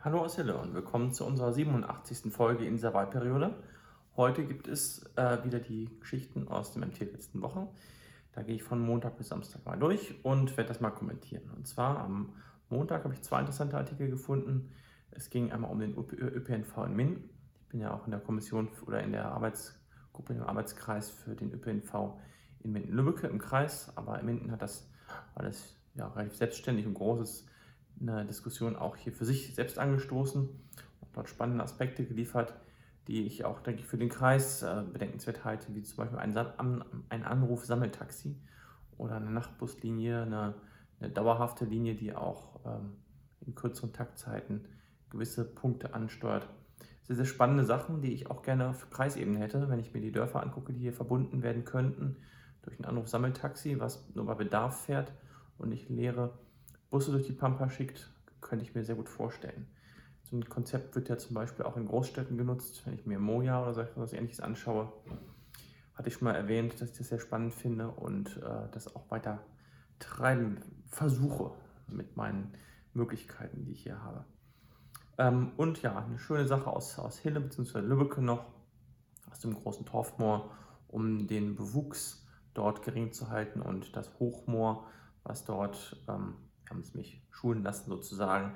Hallo aus Hille und willkommen zu unserer 87. Folge in dieser Wahlperiode. Heute gibt es äh, wieder die Geschichten aus dem MT letzten Woche. Da gehe ich von Montag bis Samstag mal durch und werde das mal kommentieren. Und zwar am Montag habe ich zwei interessante Artikel gefunden. Es ging einmal um den ÖPNV in Minden. Ich bin ja auch in der Kommission oder in der Arbeitsgruppe, im Arbeitskreis für den ÖPNV in Minden-Lübbecke im Kreis. Aber in Minden hat das alles ja, relativ selbstständig und großes eine Diskussion auch hier für sich selbst angestoßen und dort spannende Aspekte geliefert, die ich auch, denke ich, für den Kreis äh, bedenkenswert halte, wie zum Beispiel ein, Anruf-Sammeltaxi oder eine Nachtbuslinie, eine, eine, dauerhafte Linie, die auch ähm, in kürzeren Taktzeiten gewisse Punkte ansteuert. Sehr, sehr spannende Sachen, die ich auch gerne auf Kreisebene hätte, wenn ich mir die Dörfer angucke, die hier verbunden werden könnten durch ein Anruf-Sammeltaxi, was nur bei Bedarf fährt und nicht leere Busse durch die Pampa schickt, könnte ich mir sehr gut vorstellen. So ein Konzept wird ja zum Beispiel auch in Großstädten genutzt. Wenn ich mir Moja oder so etwas ähnliches anschaue, hatte ich schon mal erwähnt, dass ich das sehr spannend finde und äh, das auch weiter treiben versuche mit meinen Möglichkeiten, die ich hier habe. Ähm, und ja, eine schöne Sache aus, aus Hille bzw. Lübbecke noch, aus dem großen Torfmoor, um den Bewuchs dort gering zu halten und das Hochmoor, was dort ähm, haben es mich schulen lassen sozusagen.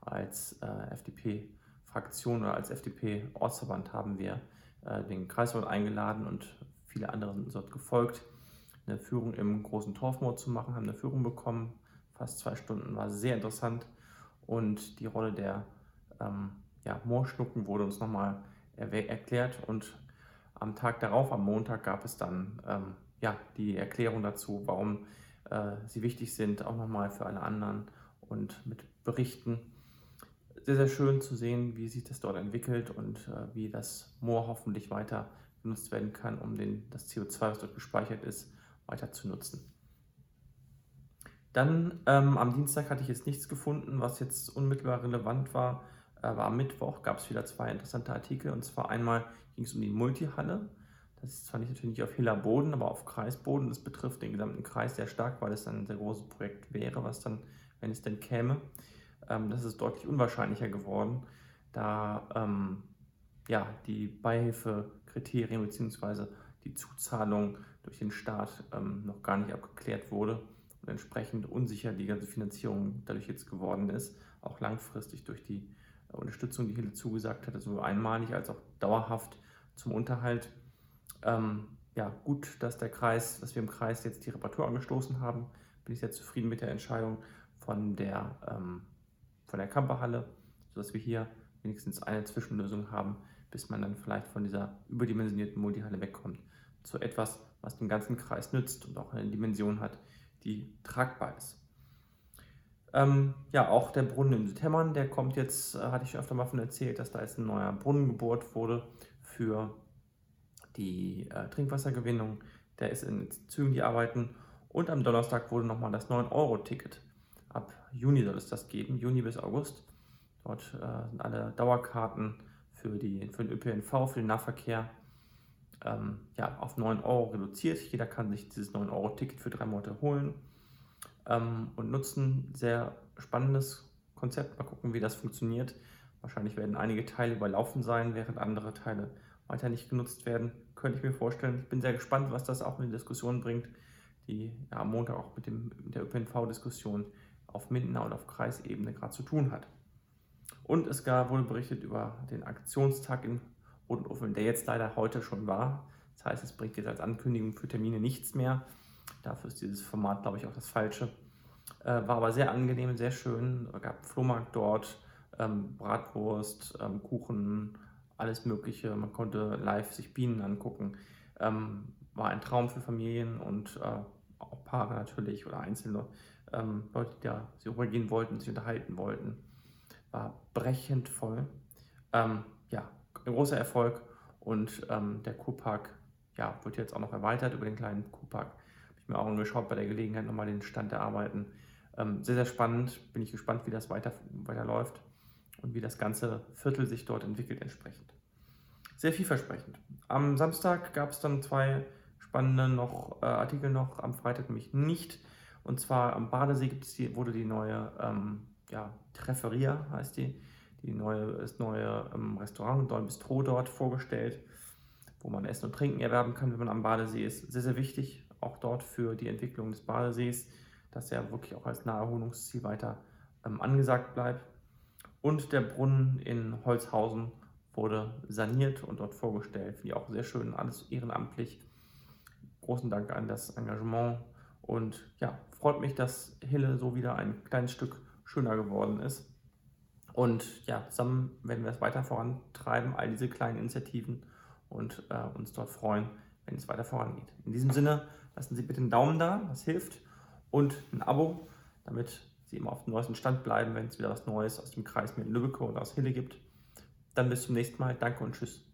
Als äh, FDP-Fraktion oder als FDP-Ortsverband haben wir äh, den Kreisverband eingeladen und viele andere sind dort gefolgt, eine Führung im großen Torfmoor zu machen, haben eine Führung bekommen, fast zwei Stunden, war sehr interessant und die Rolle der ähm, ja, Moorschnucken wurde uns nochmal erklärt und am Tag darauf, am Montag, gab es dann ähm, ja, die Erklärung dazu, warum sie wichtig sind, auch nochmal für alle anderen und mit Berichten. Sehr, sehr schön zu sehen, wie sich das dort entwickelt und äh, wie das Moor hoffentlich weiter genutzt werden kann, um den, das CO2, was dort gespeichert ist, weiter zu nutzen. Dann ähm, am Dienstag hatte ich jetzt nichts gefunden, was jetzt unmittelbar relevant war. Aber am Mittwoch gab es wieder zwei interessante Artikel. Und zwar einmal ging es um die Multihalle. Das ist zwar nicht, natürlich nicht auf Hiller Boden, aber auf Kreisboden. Das betrifft den gesamten Kreis sehr stark, weil es dann ein sehr großes Projekt wäre, was dann, wenn es denn käme, ähm, das ist deutlich unwahrscheinlicher geworden, da ähm, ja, die Beihilfekriterien bzw. die Zuzahlung durch den Staat ähm, noch gar nicht abgeklärt wurde und entsprechend unsicher die ganze Finanzierung dadurch jetzt geworden ist, auch langfristig durch die Unterstützung, die Hille zugesagt hat, sowohl einmalig als auch dauerhaft zum Unterhalt ähm, ja, gut, dass der Kreis, dass wir im Kreis jetzt die Reparatur angestoßen haben. Bin ich sehr zufrieden mit der Entscheidung von der, ähm, von der Camperhalle, sodass wir hier wenigstens eine Zwischenlösung haben, bis man dann vielleicht von dieser überdimensionierten Multihalle wegkommt, zu etwas, was den ganzen Kreis nützt und auch eine Dimension hat, die tragbar ist. Ähm, ja, auch der Brunnen in Südhemmern, der kommt jetzt, äh, hatte ich schon öfter mal von erzählt, dass da jetzt ein neuer Brunnen gebohrt wurde für die äh, Trinkwassergewinnung, der ist in Zügen, die arbeiten. Und am Donnerstag wurde nochmal das 9-Euro-Ticket. Ab Juni soll es das geben, Juni bis August. Dort äh, sind alle Dauerkarten für, die, für den ÖPNV, für den Nahverkehr ähm, ja, auf 9 Euro reduziert. Jeder kann sich dieses 9-Euro-Ticket für drei Monate holen ähm, und nutzen. Sehr spannendes Konzept. Mal gucken, wie das funktioniert. Wahrscheinlich werden einige Teile überlaufen sein, während andere Teile weiter nicht genutzt werden, könnte ich mir vorstellen. Ich bin sehr gespannt, was das auch in die Diskussion bringt, die ja, am Montag auch mit, dem, mit der ÖPNV-Diskussion auf Mindener und auf Kreisebene gerade zu tun hat. Und es gab, wurde berichtet über den Aktionstag in Rotenuffeln, der jetzt leider heute schon war. Das heißt, es bringt jetzt als Ankündigung für Termine nichts mehr. Dafür ist dieses Format, glaube ich, auch das falsche. Äh, war aber sehr angenehm, sehr schön. Es gab Flohmarkt dort, ähm, Bratwurst, ähm, Kuchen, alles Mögliche. Man konnte live sich Bienen angucken. Ähm, war ein Traum für Familien und äh, auch Paare natürlich oder Einzelne. Ähm, Leute, die da rübergehen wollten, sich unterhalten wollten. War brechend voll. Ähm, ja, ein großer Erfolg und ähm, der Kurpark ja, wird jetzt auch noch erweitert über den kleinen Kurpark. Habe ich mir auch angeschaut bei der Gelegenheit nochmal den Stand der Arbeiten. Ähm, sehr, sehr spannend. Bin ich gespannt, wie das weiter, weiterläuft und wie das ganze Viertel sich dort entwickelt entsprechend. Sehr vielversprechend. Am Samstag gab es dann zwei spannende noch, äh, Artikel noch, am Freitag nämlich nicht. Und zwar am Badesee gibt's die, wurde die neue ähm, ja, Trefferia, heißt die, die neue, das neue ähm, Restaurant Don Bistro dort vorgestellt, wo man Essen und Trinken erwerben kann, wenn man am Badesee ist. Sehr, sehr wichtig, auch dort für die Entwicklung des Badesees, dass er wirklich auch als Naherholungsziel weiter ähm, angesagt bleibt. Und der Brunnen in Holzhausen wurde saniert und dort vorgestellt. Finde ich auch sehr schön, alles ehrenamtlich. Großen Dank an das Engagement und ja, freut mich, dass Hille so wieder ein kleines Stück schöner geworden ist. Und ja, zusammen werden wir es weiter vorantreiben, all diese kleinen Initiativen und äh, uns dort freuen, wenn es weiter vorangeht. In diesem Sinne, lassen Sie bitte einen Daumen da, das hilft, und ein Abo, damit Sie immer auf dem neuesten Stand bleiben, wenn es wieder was Neues aus dem Kreis mit Lübbecke oder aus Hille gibt. Dann bis zum nächsten Mal. Danke und tschüss.